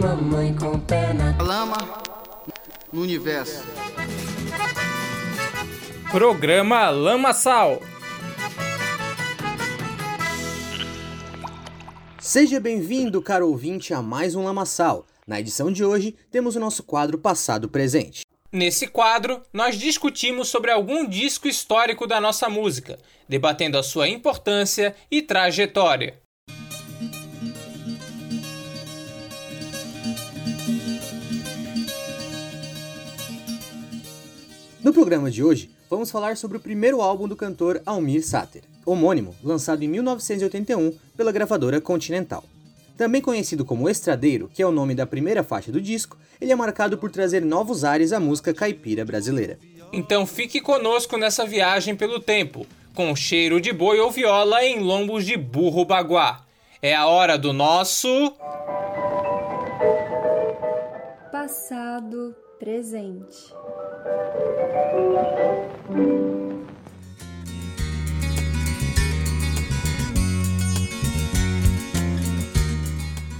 mamãe com perna. Lama no universo. Programa Lama Sal. Seja bem-vindo, caro ouvinte, a mais um Lamaçal. Na edição de hoje, temos o nosso quadro Passado Presente. Nesse quadro, nós discutimos sobre algum disco histórico da nossa música, debatendo a sua importância e trajetória. No programa de hoje, vamos falar sobre o primeiro álbum do cantor Almir Sater, homônimo, lançado em 1981 pela gravadora Continental. Também conhecido como Estradeiro, que é o nome da primeira faixa do disco, ele é marcado por trazer novos ares à música caipira brasileira. Então fique conosco nessa viagem pelo tempo, com cheiro de boi ou viola em lombos de burro baguá. É a hora do nosso. Passado, presente.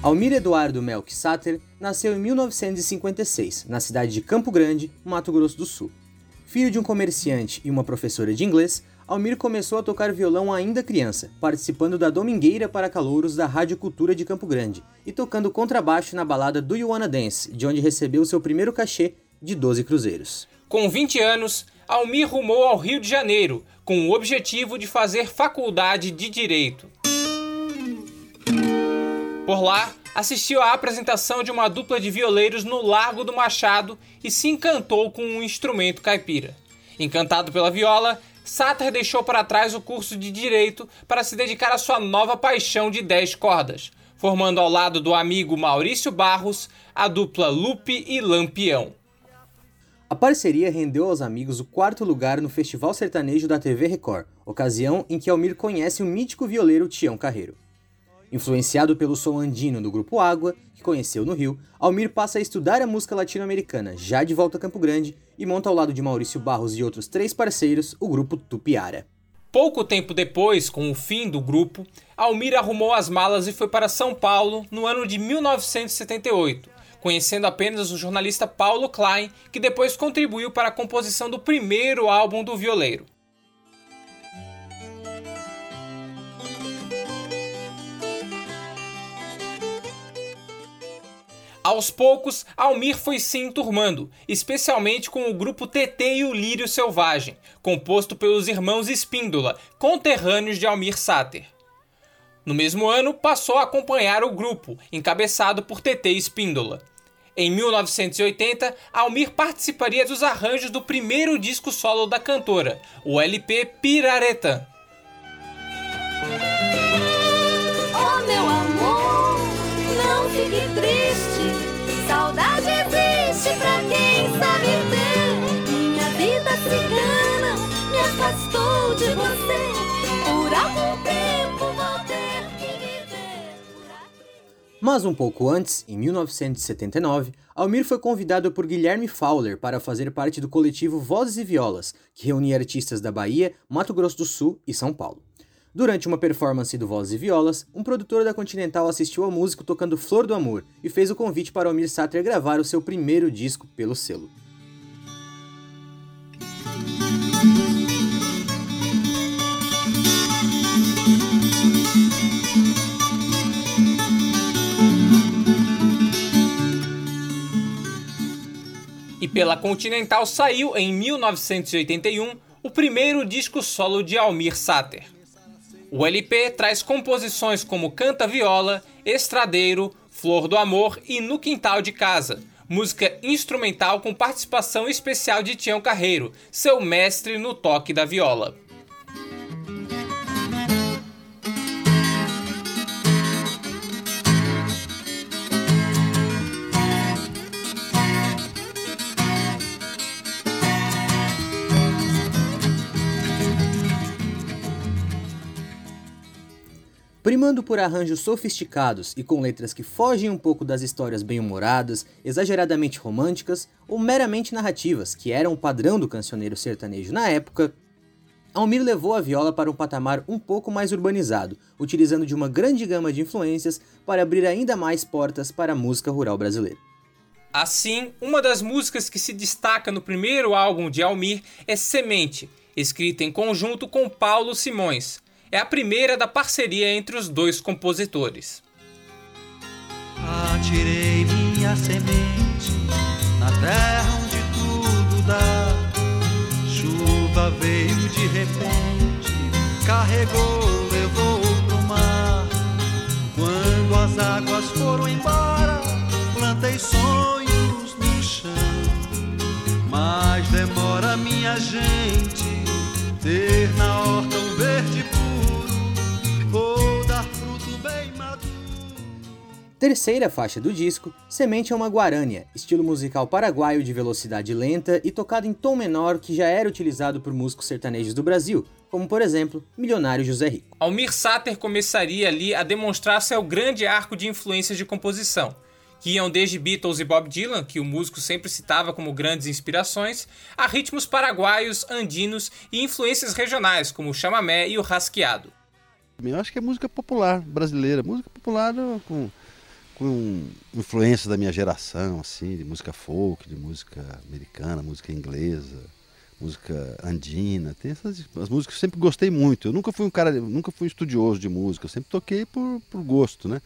Almir Eduardo Melk Sater nasceu em 1956, na cidade de Campo Grande, Mato Grosso do Sul. Filho de um comerciante e uma professora de inglês, Almir começou a tocar violão ainda criança, participando da Domingueira para Calouros da Rádio Cultura de Campo Grande e tocando contrabaixo na balada Do You Wanna Dance, de onde recebeu seu primeiro cachê de 12 cruzeiros. Com 20 anos, Almir rumou ao Rio de Janeiro, com o objetivo de fazer faculdade de Direito. Por lá, assistiu à apresentação de uma dupla de violeiros no Largo do Machado e se encantou com um instrumento caipira. Encantado pela viola, Sater deixou para trás o curso de direito para se dedicar à sua nova paixão de 10 cordas, formando ao lado do amigo Maurício Barros a dupla Lupe e Lampião. A parceria rendeu aos amigos o quarto lugar no Festival Sertanejo da TV Record, ocasião em que Almir conhece o mítico violeiro Tião Carreiro. Influenciado pelo som andino do grupo Água, que conheceu no Rio, Almir passa a estudar a música latino-americana, já de volta a Campo Grande, e monta ao lado de Maurício Barros e outros três parceiros o grupo Tupiara. Pouco tempo depois, com o fim do grupo, Almir arrumou as malas e foi para São Paulo no ano de 1978, conhecendo apenas o jornalista Paulo Klein, que depois contribuiu para a composição do primeiro álbum do violeiro. Aos poucos, Almir foi se enturmando, especialmente com o grupo TT e o Lírio Selvagem, composto pelos irmãos Espíndola, conterrâneos de Almir Sater. No mesmo ano, passou a acompanhar o grupo, encabeçado por TT Espíndola. Em 1980, Almir participaria dos arranjos do primeiro disco solo da cantora, o LP Piraretã. Mas um pouco antes, em 1979, Almir foi convidado por Guilherme Fowler para fazer parte do coletivo Vozes e Violas, que reunia artistas da Bahia, Mato Grosso do Sul e São Paulo. Durante uma performance do Vozes e Violas, um produtor da Continental assistiu ao músico tocando Flor do Amor e fez o convite para Almir Sater gravar o seu primeiro disco pelo selo. E pela Continental saiu em 1981 o primeiro disco solo de Almir Sater. O LP traz composições como Canta Viola, Estradeiro, Flor do Amor e No Quintal de Casa, música instrumental com participação especial de Tião Carreiro, seu mestre no toque da viola. Primando por arranjos sofisticados e com letras que fogem um pouco das histórias bem-humoradas, exageradamente românticas ou meramente narrativas, que eram o padrão do cancioneiro sertanejo na época, Almir levou a viola para um patamar um pouco mais urbanizado, utilizando de uma grande gama de influências para abrir ainda mais portas para a música rural brasileira. Assim, uma das músicas que se destaca no primeiro álbum de Almir é Semente, escrita em conjunto com Paulo Simões. É a primeira da parceria entre os dois compositores. Atirei minha semente na terra onde tudo dá. Chuva veio de repente, carregou, levou pro mar. Quando as águas foram embora, plantei sonhos no chão. Mas demora minha gente ter na horta Terceira faixa do disco, Semente é uma guarânia, estilo musical paraguaio de velocidade lenta e tocado em tom menor que já era utilizado por músicos sertanejos do Brasil, como por exemplo, Milionário José Rico. Almir Sater começaria ali a demonstrar seu grande arco de influências de composição, que iam desde Beatles e Bob Dylan, que o músico sempre citava como grandes inspirações, a ritmos paraguaios, andinos e influências regionais, como o chamamé e o rasqueado. Eu acho que é música popular brasileira, música popular com, com influência da minha geração, assim, de música folk, de música americana, música inglesa, música andina, tem essas as músicas que eu sempre gostei muito. Eu nunca fui um cara, nunca fui um estudioso de música, eu sempre toquei por, por gosto, né?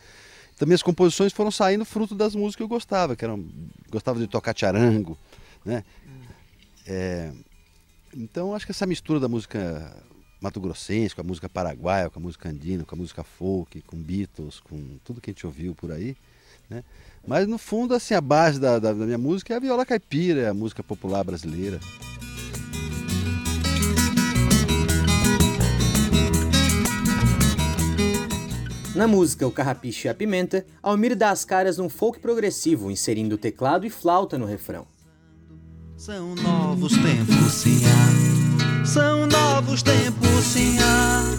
Também as composições foram saindo fruto das músicas que eu gostava, que eram gostava de tocar charango, né? É, então acho que essa mistura da música mato-grossense com a música paraguaia, com a música andina, com a música folk, com Beatles, com tudo que a gente ouviu por aí, né? Mas no fundo assim a base da, da, da minha música é a viola caipira, é a música popular brasileira. Na música O Carrapicho e a Pimenta, Almir dá as caras num folk progressivo, inserindo teclado e flauta no refrão. São novos tempos, sim, há. São novos tempos, sim, há.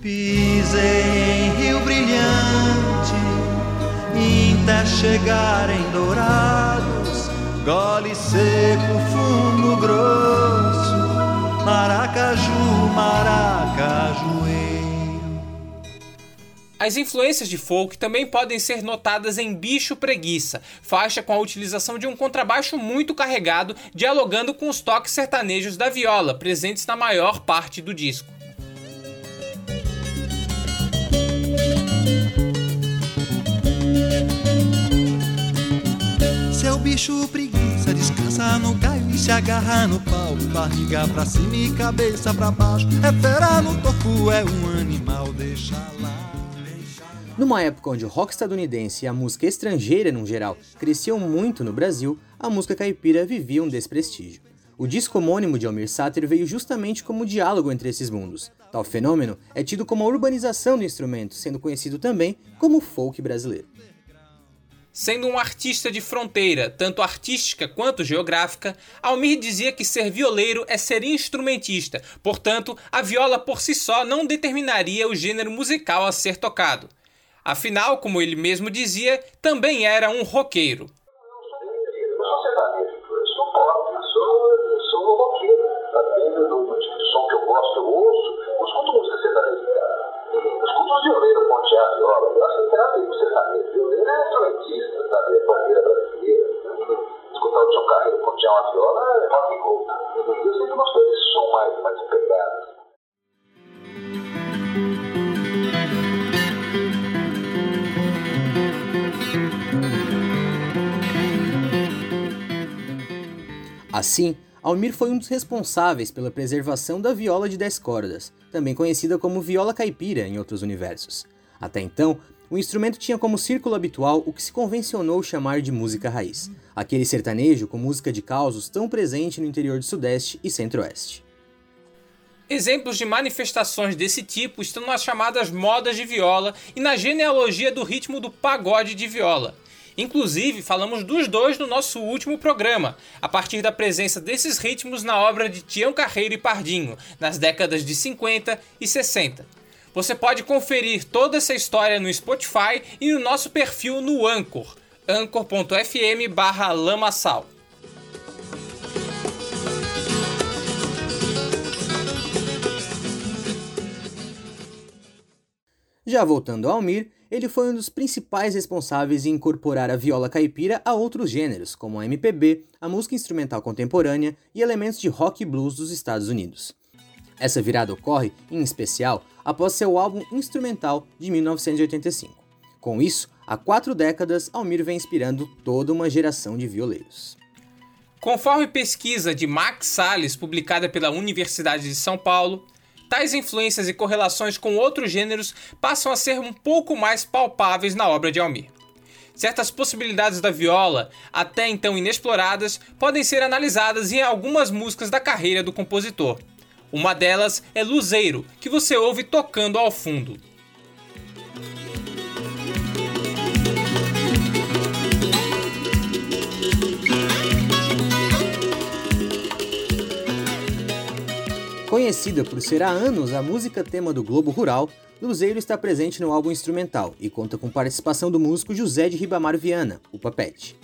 Pisei em Rio Brilhante, até chegar em Dourados, gole seco, fumo grosso, Maracaju, Maracajueiro. As influências de folk também podem ser notadas em Bicho Preguiça, faixa com a utilização de um contrabaixo muito carregado, dialogando com os toques sertanejos da viola, presentes na maior parte do disco. Seu bicho preguiça descansa no caio e se agarra no pau. Barriga pra cima e cabeça pra baixo. É fera no tofu, é um animal, deixa lá. Numa época onde o rock estadunidense e a música estrangeira, no geral, cresciam muito no Brasil, a música caipira vivia um desprestígio. O disco homônimo de Almir Sater veio justamente como diálogo entre esses mundos. Tal fenômeno é tido como a urbanização do instrumento, sendo conhecido também como folk brasileiro. Sendo um artista de fronteira, tanto artística quanto geográfica, Almir dizia que ser violeiro é ser instrumentista, portanto, a viola por si só não determinaria o gênero musical a ser tocado. Afinal, como ele mesmo dizia, também era um roqueiro. Sertanejo, eu sou pop, eu sou, eu sou roqueiro. Depende do, do tipo Assim, Almir foi um dos responsáveis pela preservação da viola de 10 cordas, também conhecida como viola caipira em outros universos. Até então, o instrumento tinha como círculo habitual o que se convencionou chamar de música raiz, aquele sertanejo com música de causos tão presente no interior do Sudeste e Centro-Oeste. Exemplos de manifestações desse tipo estão nas chamadas modas de viola e na genealogia do ritmo do pagode de viola. Inclusive, falamos dos dois no nosso último programa, a partir da presença desses ritmos na obra de Tião Carreiro e Pardinho, nas décadas de 50 e 60. Você pode conferir toda essa história no Spotify e no nosso perfil no Anchor, anchor.fm barra lamaçal. Já voltando ao Mir, ele foi um dos principais responsáveis em incorporar a viola caipira a outros gêneros, como a MPB, a música instrumental contemporânea e elementos de rock e blues dos Estados Unidos. Essa virada ocorre, em especial, após seu álbum instrumental de 1985. Com isso, há quatro décadas, Almir vem inspirando toda uma geração de violeiros. Conforme pesquisa de Max Salles, publicada pela Universidade de São Paulo, tais influências e correlações com outros gêneros passam a ser um pouco mais palpáveis na obra de Almir. Certas possibilidades da viola, até então inexploradas, podem ser analisadas em algumas músicas da carreira do compositor. Uma delas é Luzeiro, que você ouve tocando ao fundo. Conhecida por ser há anos a música tema do Globo Rural, Luzeiro está presente no álbum instrumental e conta com participação do músico José de Ribamar Viana, o Papete.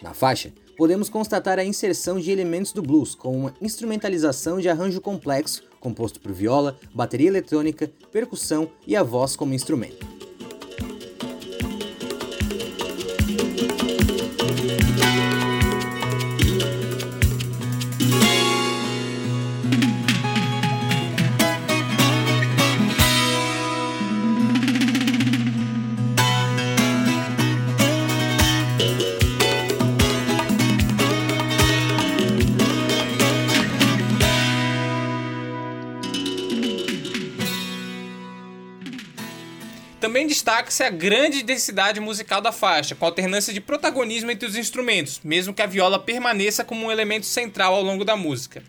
Na faixa, podemos constatar a inserção de elementos do blues, com uma instrumentalização de arranjo complexo composto por viola, bateria eletrônica, percussão e a voz como instrumento. Destaca-se a grande densidade musical da faixa, com alternância de protagonismo entre os instrumentos, mesmo que a viola permaneça como um elemento central ao longo da música.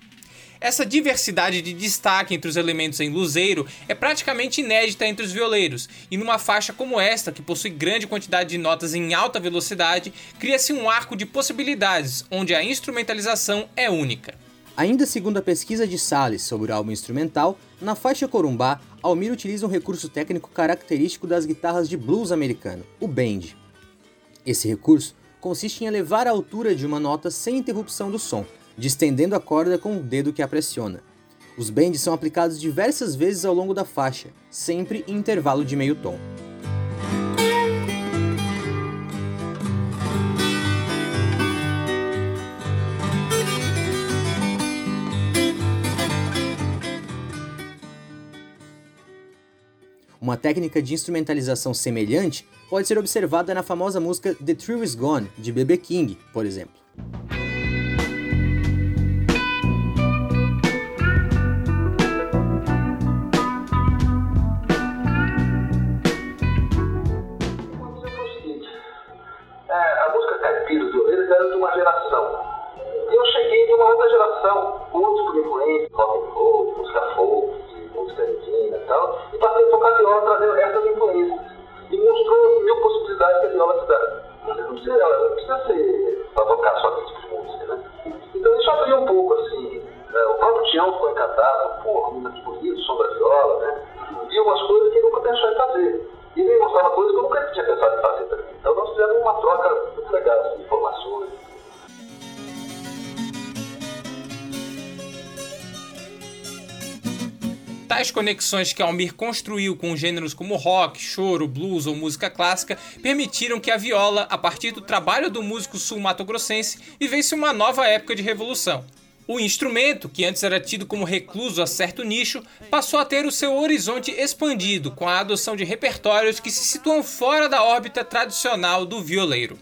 Essa diversidade de destaque entre os elementos em Luzeiro é praticamente inédita entre os violeiros, e numa faixa como esta, que possui grande quantidade de notas em alta velocidade, cria-se um arco de possibilidades, onde a instrumentalização é única. Ainda segundo a pesquisa de Salles sobre o álbum instrumental, na faixa Corumbá, Almir utiliza um recurso técnico característico das guitarras de blues americano, o bend. Esse recurso consiste em elevar a altura de uma nota sem interrupção do som, distendendo a corda com o dedo que a pressiona. Os bends são aplicados diversas vezes ao longo da faixa, sempre em intervalo de meio tom. Uma técnica de instrumentalização semelhante pode ser observada na famosa música The Thrill Is Gone, de B.B. King, por exemplo. Viola, né? E umas coisas que ele nunca pensou em fazer. E ele mostrava coisas que eu nunca tinha pensado em fazer. Então nós fizemos uma troca muito legal assim, de informações. Tais conexões que Almir construiu com gêneros como rock, choro, blues ou música clássica permitiram que a viola, a partir do trabalho do músico sul-mato-grossense, vivesse uma nova época de revolução. O instrumento, que antes era tido como recluso a certo nicho, passou a ter o seu horizonte expandido com a adoção de repertórios que se situam fora da órbita tradicional do violeiro.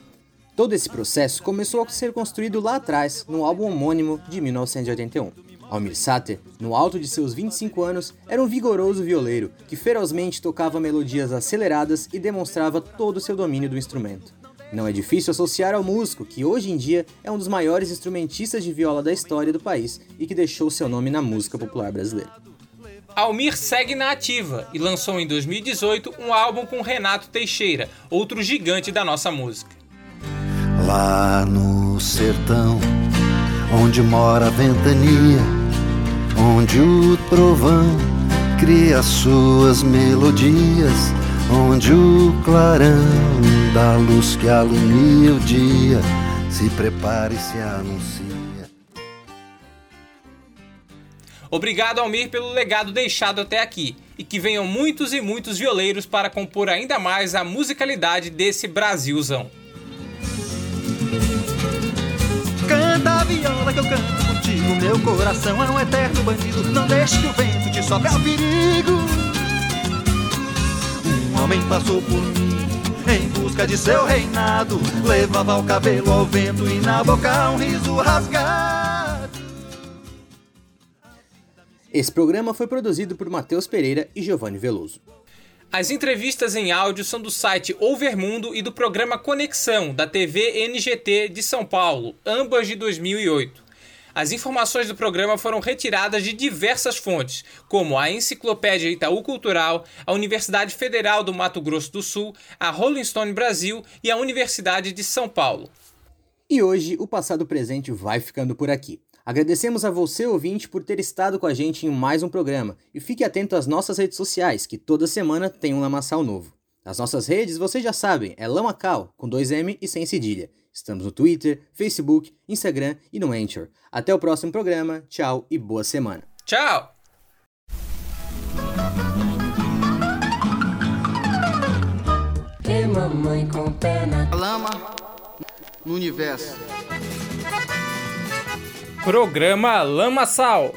Todo esse processo começou a ser construído lá atrás, no álbum homônimo de 1981. Almir Sater, no alto de seus 25 anos, era um vigoroso violeiro que ferozmente tocava melodias aceleradas e demonstrava todo o seu domínio do instrumento. Não é difícil associar ao músico, que hoje em dia é um dos maiores instrumentistas de viola da história do país e que deixou seu nome na música popular brasileira. Almir segue na ativa e lançou em 2018 um álbum com Renato Teixeira, outro gigante da nossa música. Lá no sertão, onde mora a ventania, onde o trovão cria suas melodias, onde o clarão da luz que alumia o dia se prepara e se anuncia. Obrigado, Almir, pelo legado deixado até aqui. E que venham muitos e muitos violeiros para compor ainda mais a musicalidade desse Brasilzão. Canta a viola que eu canto contigo. Meu coração é um eterno bandido. Não deixe que o vento te sopre ao perigo. Homem passou por mim em busca de seu reinado. Levava o cabelo ao vento e na boca um riso rasgado. Esse programa foi produzido por Matheus Pereira e Giovanni Veloso. As entrevistas em áudio são do site Overmundo e do programa Conexão, da TV NGT de São Paulo, ambas de 2008. As informações do programa foram retiradas de diversas fontes, como a Enciclopédia Itaú Cultural, a Universidade Federal do Mato Grosso do Sul, a Rolling Stone Brasil e a Universidade de São Paulo. E hoje o Passado Presente vai ficando por aqui. Agradecemos a você, ouvinte, por ter estado com a gente em mais um programa e fique atento às nossas redes sociais, que toda semana tem um lamaçal novo. As nossas redes, vocês já sabem, é Lamacal, com dois M e sem cedilha. Estamos no Twitter, Facebook, Instagram e no Anchor. Até o próximo programa, tchau e boa semana. Tchau! Que mamãe com pé na lama no universo. Programa Lamaçal.